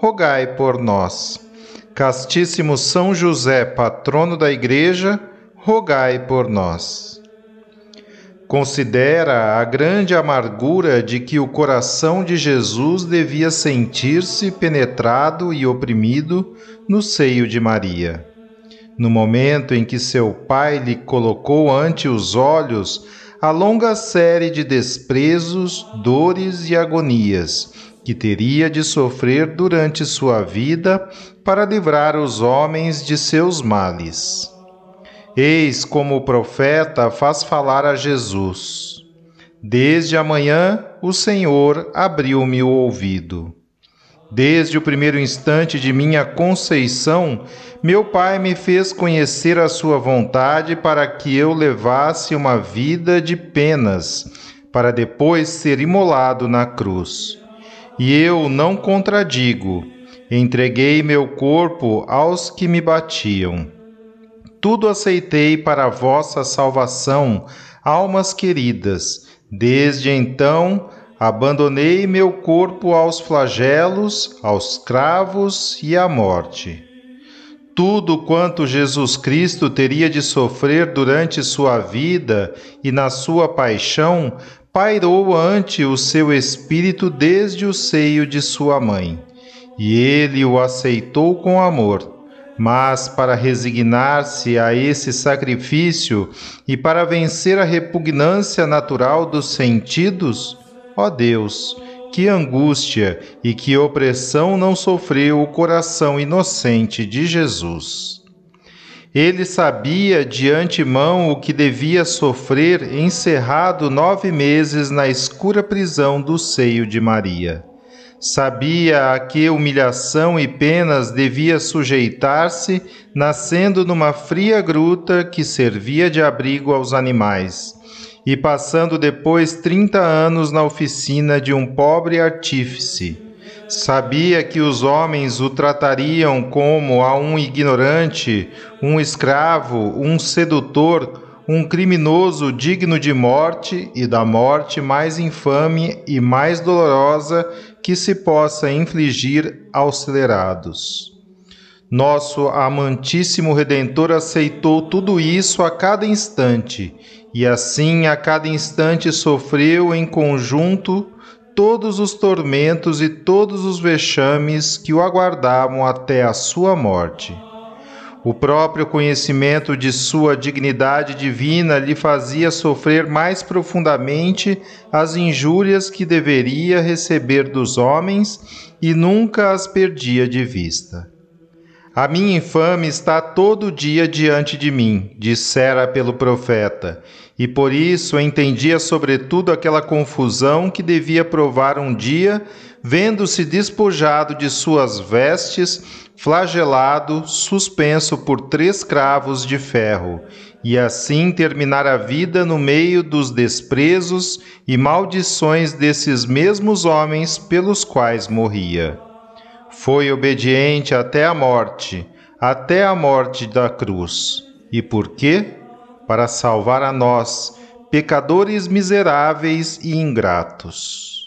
rogai por nós. Castíssimo São José, patrono da Igreja, rogai por nós. Considera a grande amargura de que o coração de Jesus devia sentir-se penetrado e oprimido no seio de Maria. No momento em que seu pai lhe colocou ante os olhos a longa série de desprezos, dores e agonias que teria de sofrer durante sua vida para livrar os homens de seus males. Eis como o profeta faz falar a Jesus. Desde amanhã o Senhor abriu-me o ouvido. Desde o primeiro instante de minha conceição, meu Pai me fez conhecer a Sua vontade para que eu levasse uma vida de penas, para depois ser imolado na cruz. E eu não contradigo, entreguei meu corpo aos que me batiam. Tudo aceitei para a vossa salvação, almas queridas. Desde então, abandonei meu corpo aos flagelos, aos cravos e à morte. Tudo quanto Jesus Cristo teria de sofrer durante sua vida e na sua paixão pairou ante o seu espírito desde o seio de sua mãe, e ele o aceitou com amor. Mas para resignar-se a esse sacrifício e para vencer a repugnância natural dos sentidos, ó Deus, que angústia e que opressão não sofreu o coração inocente de Jesus. Ele sabia de antemão o que devia sofrer encerrado nove meses na escura prisão do seio de Maria. Sabia a que humilhação e penas devia sujeitar-se, nascendo numa fria gruta que servia de abrigo aos animais, e passando depois trinta anos na oficina de um pobre artífice Sabia que os homens o tratariam como a um ignorante, um escravo, um sedutor, um criminoso digno de morte e da morte mais infame e mais dolorosa que se possa infligir aos celerados. Nosso amantíssimo Redentor aceitou tudo isso a cada instante, e assim a cada instante sofreu em conjunto todos os tormentos e todos os vexames que o aguardavam até a sua morte. O próprio conhecimento de sua dignidade divina lhe fazia sofrer mais profundamente as injúrias que deveria receber dos homens e nunca as perdia de vista. A minha infame está todo dia diante de mim, dissera pelo profeta, e por isso entendia sobretudo aquela confusão que devia provar um dia, vendo-se despojado de suas vestes, flagelado, suspenso por três cravos de ferro, e assim terminar a vida no meio dos desprezos e maldições desses mesmos homens pelos quais morria. Foi obediente até a morte, até a morte da cruz. E por quê? Para salvar a nós, pecadores miseráveis e ingratos.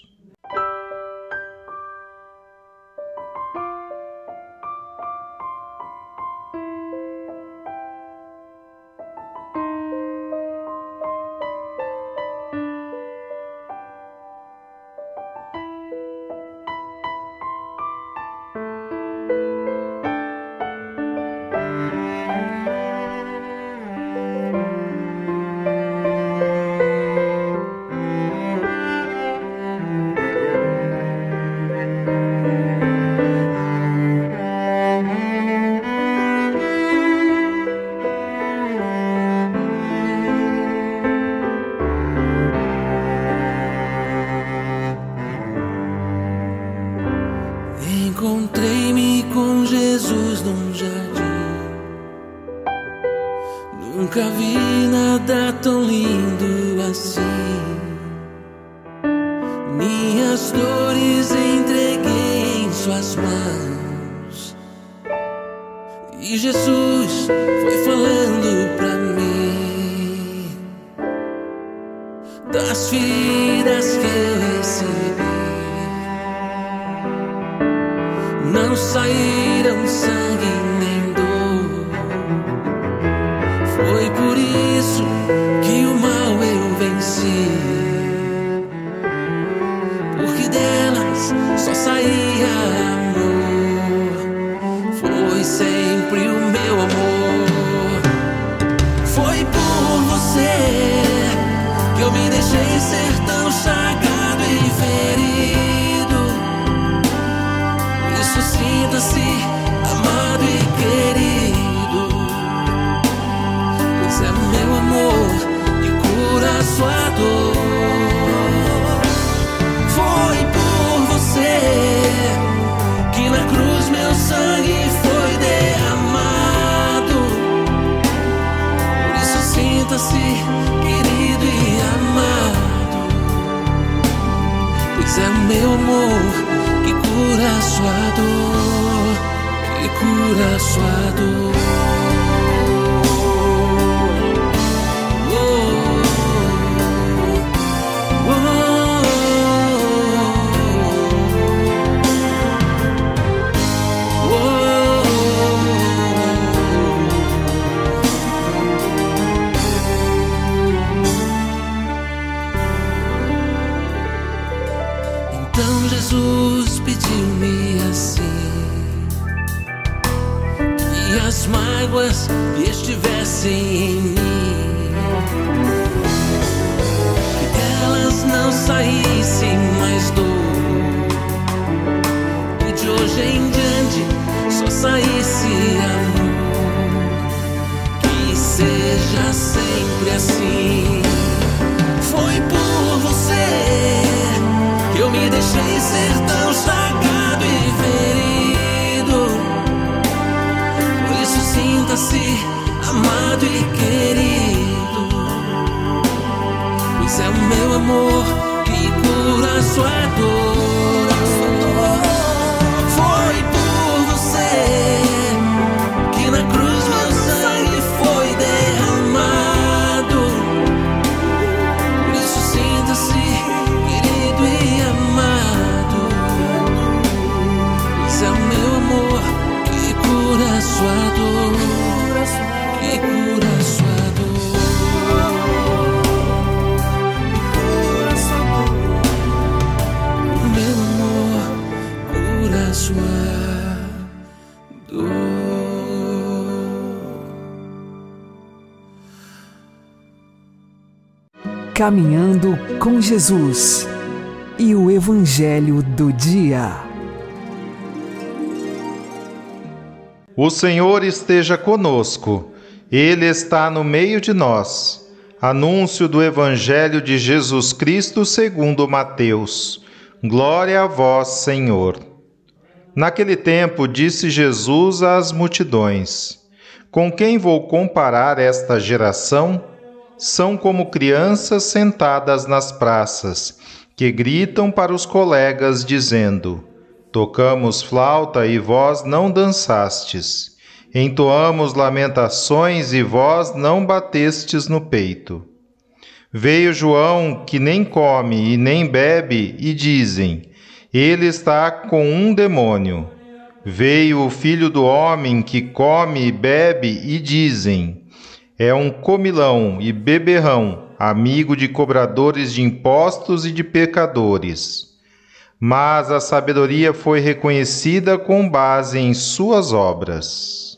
Que as mágoas estivessem em mim. Que delas não saíssem mais dor que de hoje em diante só saísse amor. Que seja sempre assim. Foi por você que eu me deixei ser meu amor que cura sua dor. Caminhando com Jesus e o Evangelho do Dia. O Senhor esteja conosco, Ele está no meio de nós. Anúncio do Evangelho de Jesus Cristo segundo Mateus. Glória a vós, Senhor. Naquele tempo disse Jesus às multidões: Com quem vou comparar esta geração? São como crianças sentadas nas praças, que gritam para os colegas, dizendo: Tocamos flauta e vós não dançastes. Entoamos lamentações e vós não batestes no peito. Veio João, que nem come e nem bebe, e dizem: Ele está com um demônio. Veio o filho do homem, que come e bebe, e dizem: É um comilão e beberrão, amigo de cobradores de impostos e de pecadores mas a sabedoria foi reconhecida com base em suas obras.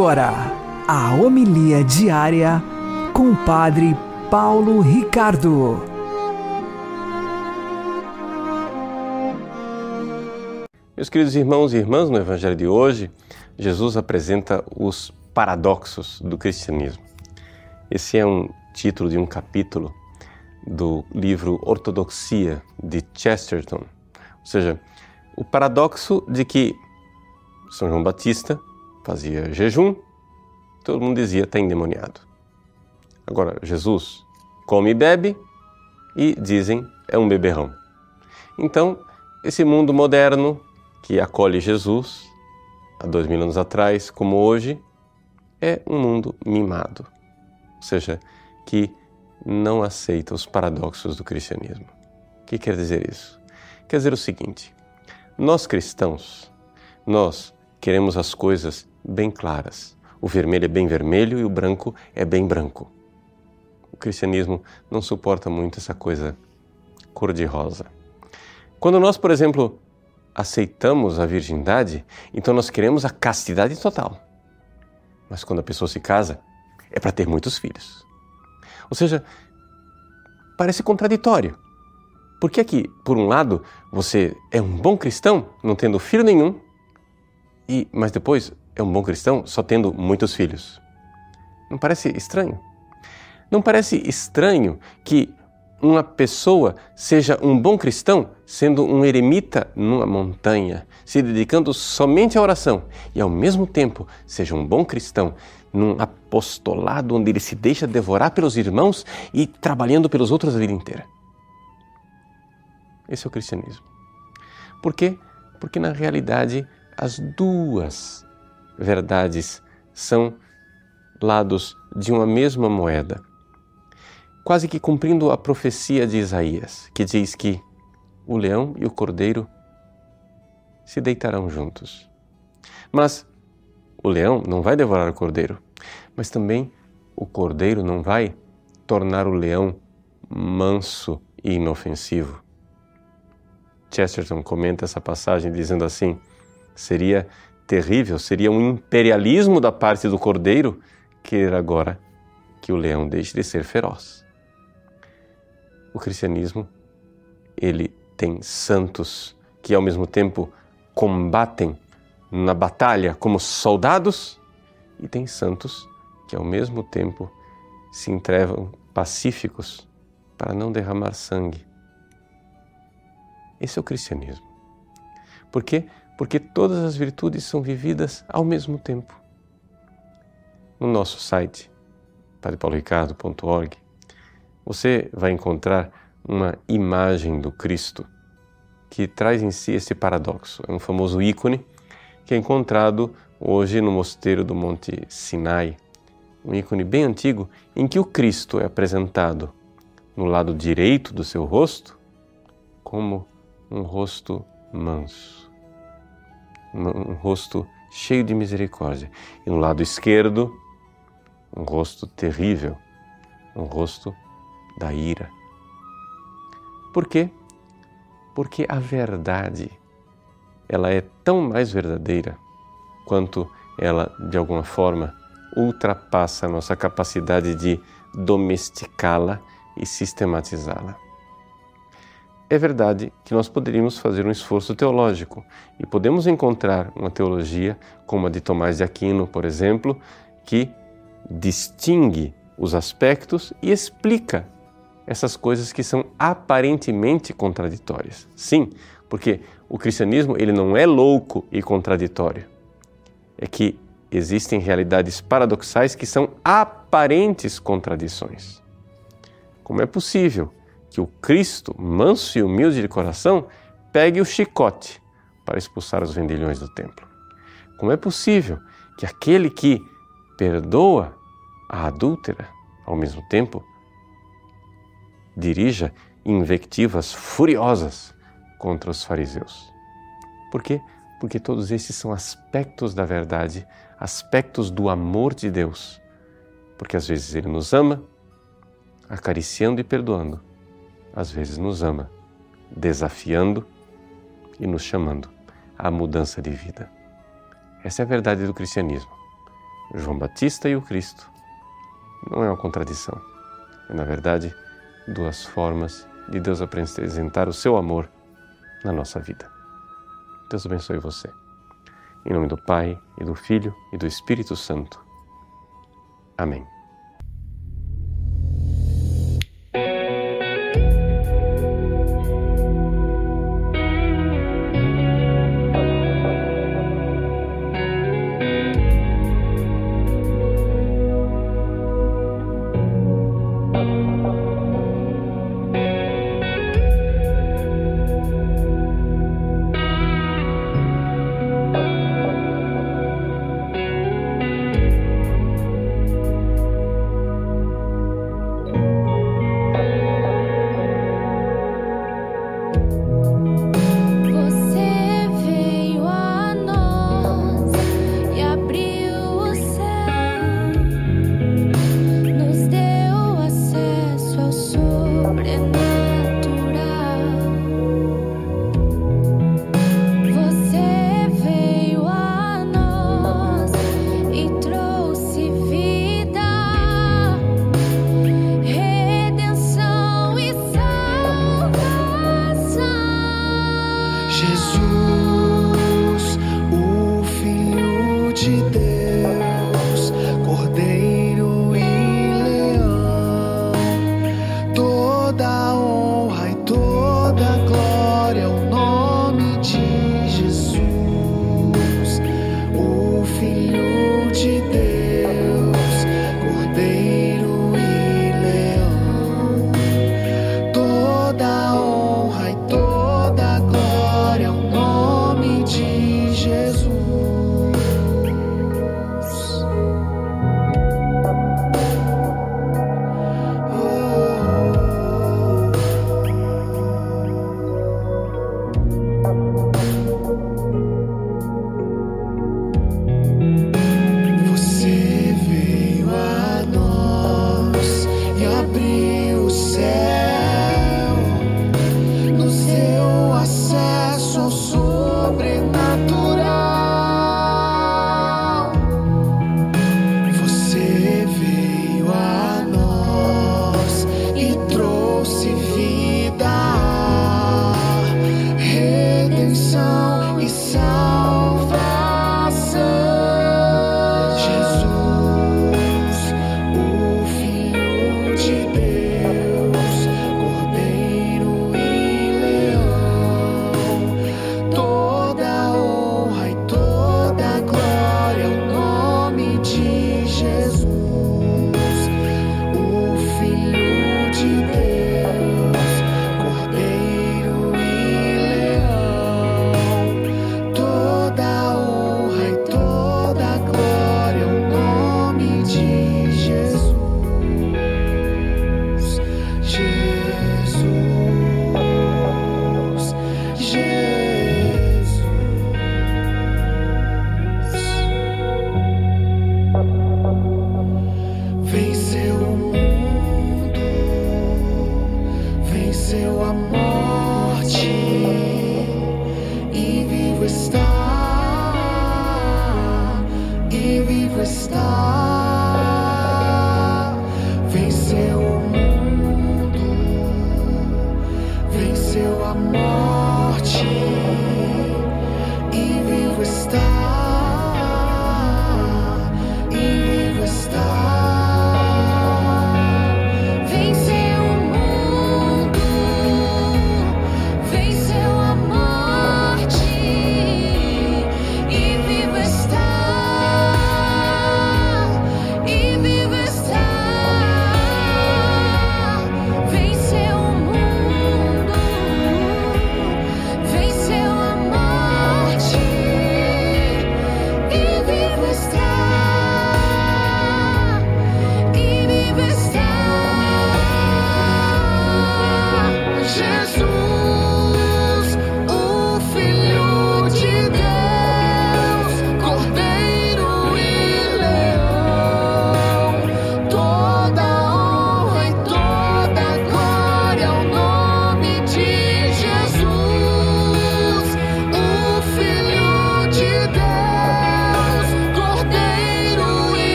Agora, a homilia diária com o Padre Paulo Ricardo. Meus queridos irmãos e irmãs, no Evangelho de hoje, Jesus apresenta os paradoxos do cristianismo. Esse é um título de um capítulo do livro Ortodoxia de Chesterton. Ou seja, o paradoxo de que São João Batista fazia jejum, todo mundo dizia está endemoniado. Agora, Jesus come e bebe e dizem é um beberrão. Então, esse mundo moderno que acolhe Jesus há dois mil anos atrás, como hoje, é um mundo mimado, ou seja, que não aceita os paradoxos do cristianismo. O que quer dizer isso? Quer dizer o seguinte: nós cristãos, nós queremos as coisas bem claras. O vermelho é bem vermelho e o branco é bem branco. O cristianismo não suporta muito essa coisa cor-de-rosa. Quando nós, por exemplo, aceitamos a virgindade, então nós queremos a castidade total. Mas quando a pessoa se casa, é para ter muitos filhos. Ou seja, parece contraditório. Por que que, por um lado, você é um bom cristão, não tendo filho nenhum, e mas depois é um bom cristão só tendo muitos filhos? Não parece estranho? Não parece estranho que uma pessoa seja um bom cristão sendo um eremita numa montanha, se dedicando somente à oração, e ao mesmo tempo seja um bom cristão num apostolado onde ele se deixa devorar pelos irmãos e trabalhando pelos outros a vida inteira. Esse é o cristianismo. Por quê? Porque na realidade as duas verdades são lados de uma mesma moeda quase que cumprindo a profecia de Isaías, que diz que o leão e o cordeiro se deitarão juntos. Mas o leão não vai devorar o cordeiro, mas também o cordeiro não vai tornar o leão manso e inofensivo. Chesterton comenta essa passagem dizendo assim: seria terrível, seria um imperialismo da parte do cordeiro querer agora que o leão deixe de ser feroz o cristianismo ele tem santos que ao mesmo tempo combatem na batalha como soldados e tem santos que ao mesmo tempo se entregam pacíficos para não derramar sangue. Esse é o cristianismo. Por quê? Porque todas as virtudes são vividas ao mesmo tempo. No nosso site, padrepauloricardo.org, você vai encontrar uma imagem do Cristo que traz em si esse paradoxo. É um famoso ícone que é encontrado hoje no mosteiro do Monte Sinai, um ícone bem antigo em que o Cristo é apresentado no lado direito do seu rosto como um rosto manso, um rosto cheio de misericórdia, e no lado esquerdo, um rosto terrível, um rosto da ira. Por quê? Porque a verdade ela é tão mais verdadeira quanto ela de alguma forma ultrapassa a nossa capacidade de domesticá-la e sistematizá-la. É verdade que nós poderíamos fazer um esforço teológico e podemos encontrar uma teologia como a de Tomás de Aquino, por exemplo, que distingue os aspectos e explica essas coisas que são aparentemente contraditórias. Sim, porque o cristianismo ele não é louco e contraditório. É que existem realidades paradoxais que são aparentes contradições. Como é possível que o Cristo, manso e humilde de coração, pegue o chicote para expulsar os vendilhões do templo? Como é possível que aquele que perdoa a adúltera, ao mesmo tempo, dirija invectivas furiosas contra os fariseus. Por quê? Porque todos esses são aspectos da verdade, aspectos do amor de Deus. Porque às vezes Ele nos ama, acariciando e perdoando, às vezes nos ama, desafiando e nos chamando à mudança de vida. Essa é a verdade do cristianismo. João Batista e o Cristo não é uma contradição. É, na verdade, duas formas de Deus apresentar o seu amor na nossa vida. Deus abençoe você. Em nome do Pai, e do Filho, e do Espírito Santo. Amém.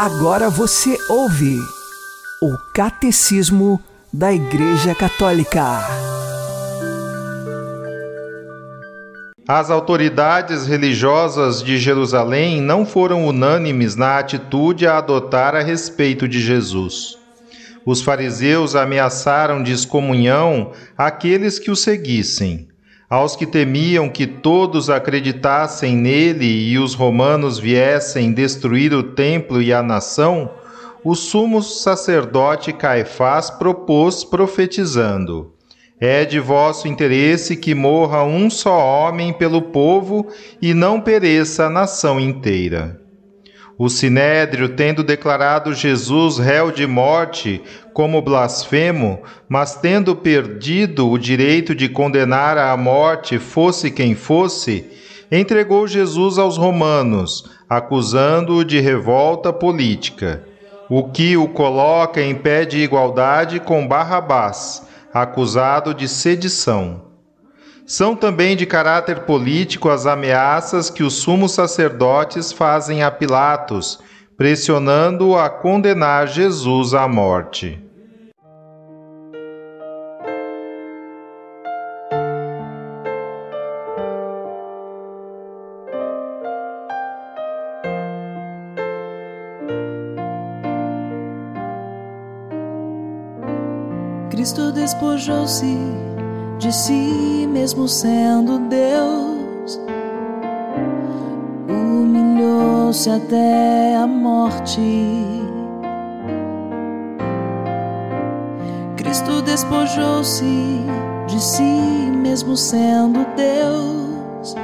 Agora você ouve o Catecismo da Igreja Católica. As autoridades religiosas de Jerusalém não foram unânimes na atitude a adotar a respeito de Jesus. Os fariseus ameaçaram de excomunhão aqueles que o seguissem. Aos que temiam que todos acreditassem nele e os romanos viessem destruir o templo e a nação, o sumo sacerdote Caifás propôs profetizando: É de vosso interesse que morra um só homem pelo povo e não pereça a nação inteira. O sinédrio, tendo declarado Jesus réu de morte como blasfemo, mas tendo perdido o direito de condenar à morte fosse quem fosse, entregou Jesus aos romanos, acusando-o de revolta política, o que o coloca em pé de igualdade com Barrabás, acusado de sedição. São também de caráter político as ameaças que os sumos sacerdotes fazem a Pilatos, pressionando-o a condenar Jesus à morte. Cristo despojou-se de si mesmo sendo Deus, humilhou-se até a morte. Cristo despojou-se de si mesmo sendo Deus,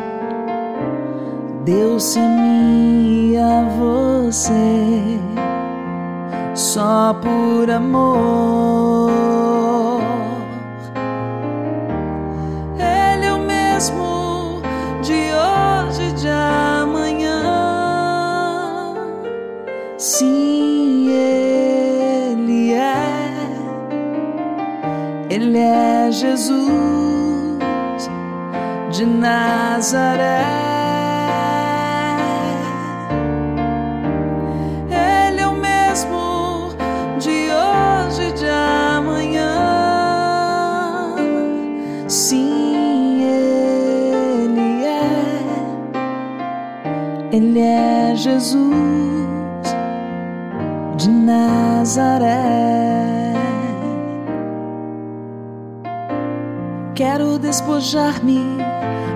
deu-se a mim e a você só por amor. É. Ele é Jesus de Nazaré. Quero despojar-me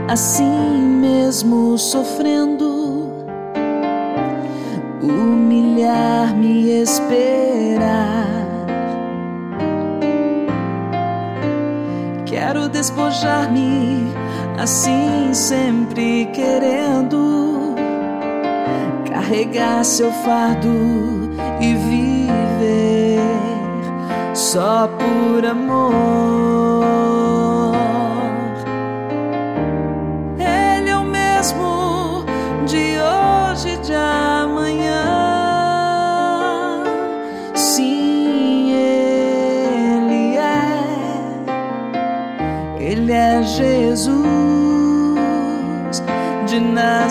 assim mesmo sofrendo, humilhar-me e esperar. Quero despojar-me assim sempre querendo carregar seu fardo e viver só por amor.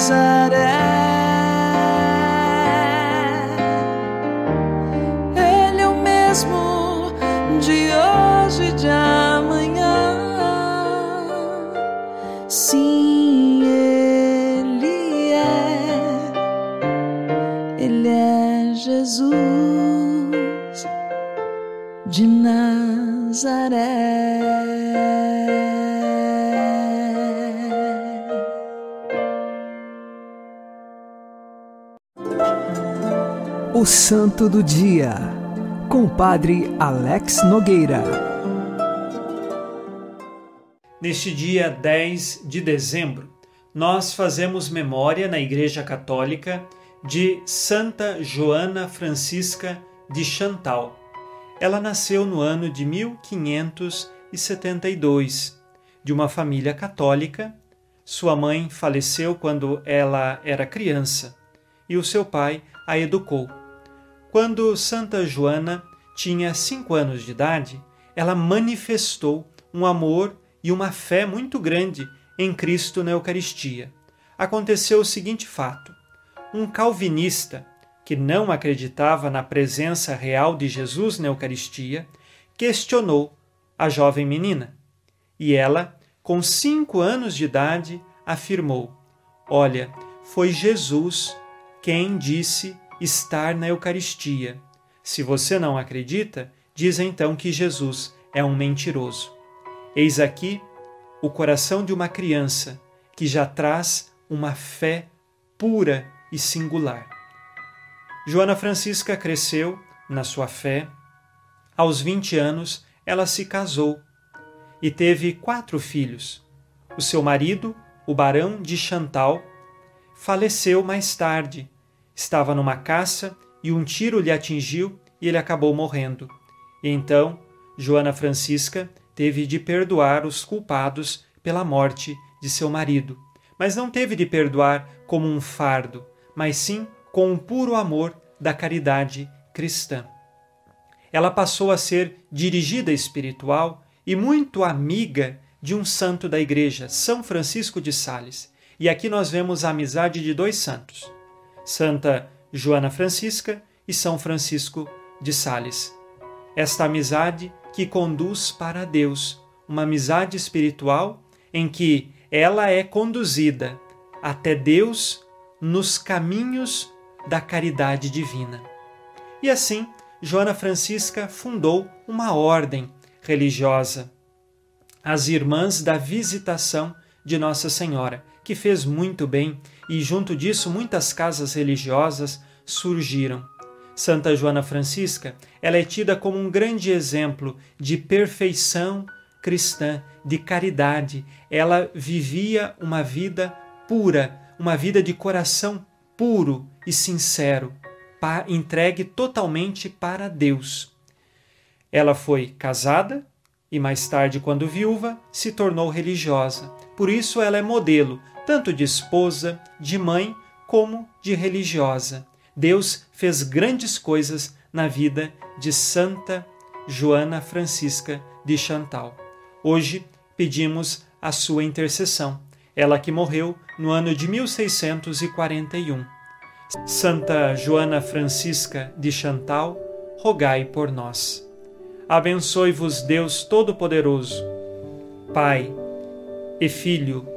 Nazaré. Ele é o mesmo de hoje e de amanhã. Sim, Ele é. Ele é Jesus de Nazaré. O Santo do Dia, com Padre Alex Nogueira. Neste dia 10 de dezembro, nós fazemos memória na Igreja Católica de Santa Joana Francisca de Chantal. Ela nasceu no ano de 1572, de uma família católica. Sua mãe faleceu quando ela era criança e o seu pai a educou. Quando Santa Joana tinha cinco anos de idade, ela manifestou um amor e uma fé muito grande em Cristo na Eucaristia. Aconteceu o seguinte fato: um calvinista que não acreditava na presença real de Jesus na Eucaristia questionou a jovem menina. E ela, com cinco anos de idade, afirmou: Olha, foi Jesus quem disse estar na Eucaristia. Se você não acredita, diz então que Jesus é um mentiroso. Eis aqui o coração de uma criança que já traz uma fé pura e singular. Joana Francisca cresceu na sua fé. Aos 20 anos, ela se casou e teve quatro filhos. O seu marido, o barão de Chantal, faleceu mais tarde. Estava numa caça e um tiro lhe atingiu e ele acabou morrendo. E então, Joana Francisca teve de perdoar os culpados pela morte de seu marido, mas não teve de perdoar como um fardo, mas sim com o puro amor da caridade cristã. Ela passou a ser dirigida espiritual e muito amiga de um santo da igreja, São Francisco de Sales. E aqui nós vemos a amizade de dois santos, Santa Joana Francisca e São Francisco de Sales. Esta amizade que conduz para Deus, uma amizade espiritual em que ela é conduzida até Deus nos caminhos da caridade divina. E assim, Joana Francisca fundou uma ordem religiosa, as Irmãs da Visitação de Nossa Senhora, que fez muito bem e junto disso muitas casas religiosas surgiram. Santa Joana Francisca, ela é tida como um grande exemplo de perfeição cristã, de caridade. Ela vivia uma vida pura, uma vida de coração puro e sincero, entregue totalmente para Deus. Ela foi casada e mais tarde, quando viúva, se tornou religiosa. Por isso ela é modelo tanto de esposa, de mãe, como de religiosa. Deus fez grandes coisas na vida de Santa Joana Francisca de Chantal. Hoje pedimos a sua intercessão, ela que morreu no ano de 1641. Santa Joana Francisca de Chantal, rogai por nós. Abençoe-vos Deus Todo-Poderoso, Pai e Filho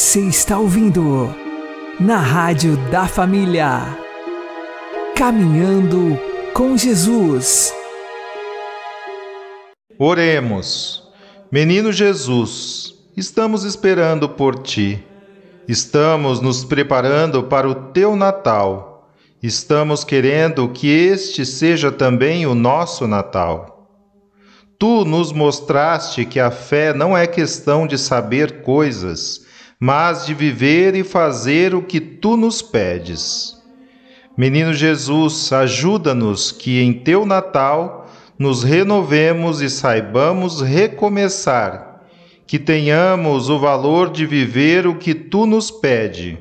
Você está ouvindo na Rádio da Família. Caminhando com Jesus. Oremos. Menino Jesus, estamos esperando por ti. Estamos nos preparando para o teu Natal. Estamos querendo que este seja também o nosso Natal. Tu nos mostraste que a fé não é questão de saber coisas, mas de viver e fazer o que tu nos pedes. Menino Jesus, ajuda-nos que em teu Natal nos renovemos e saibamos recomeçar que tenhamos o valor de viver o que tu nos pede,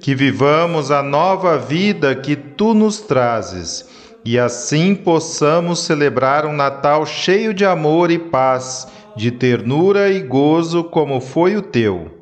que vivamos a nova vida que tu nos trazes e assim possamos celebrar um Natal cheio de amor e paz, de ternura e gozo, como foi o teu.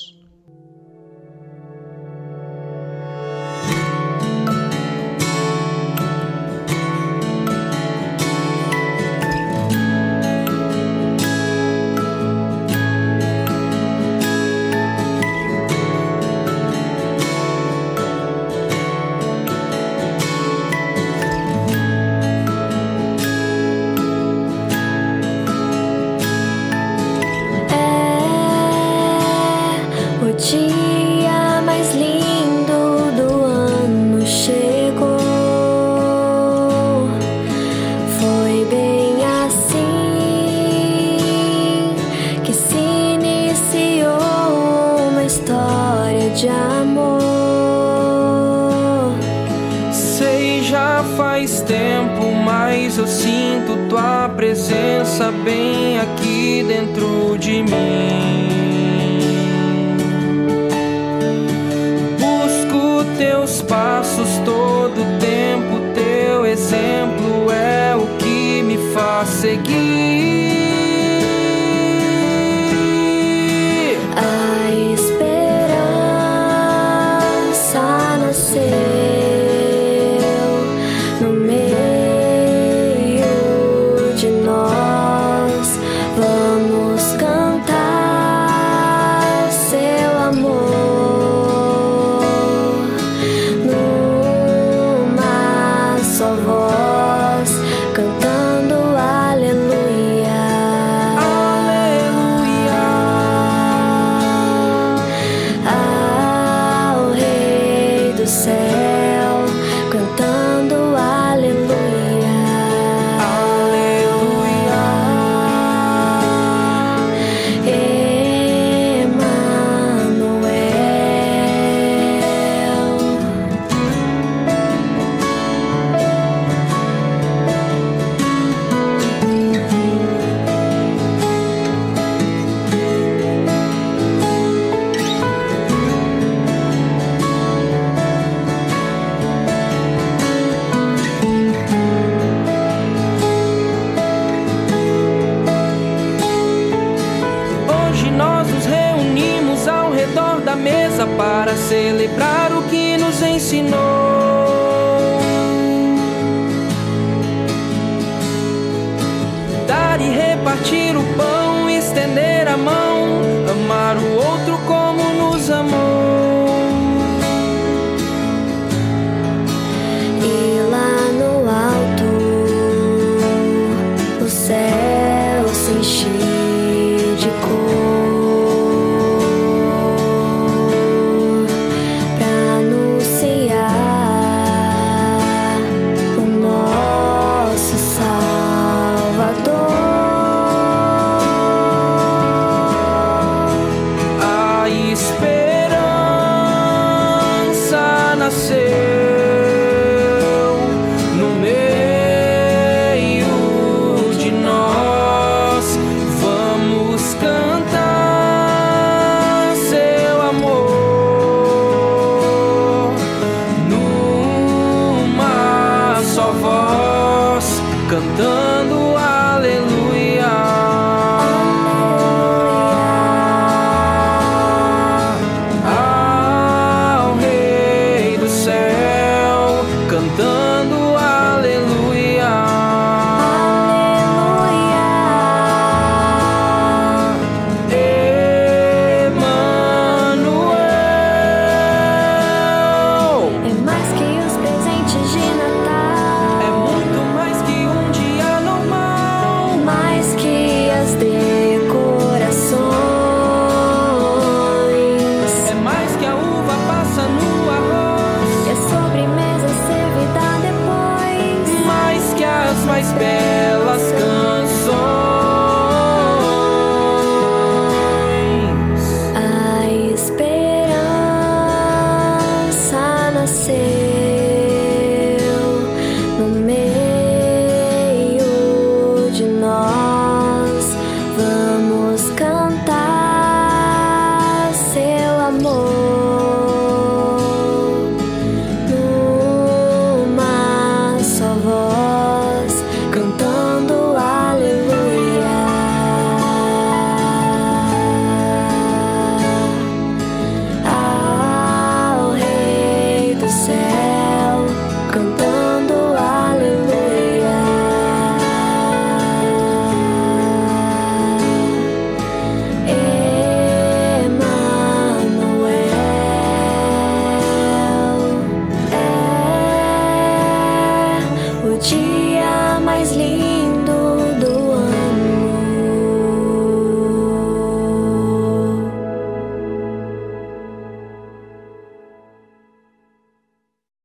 Tớ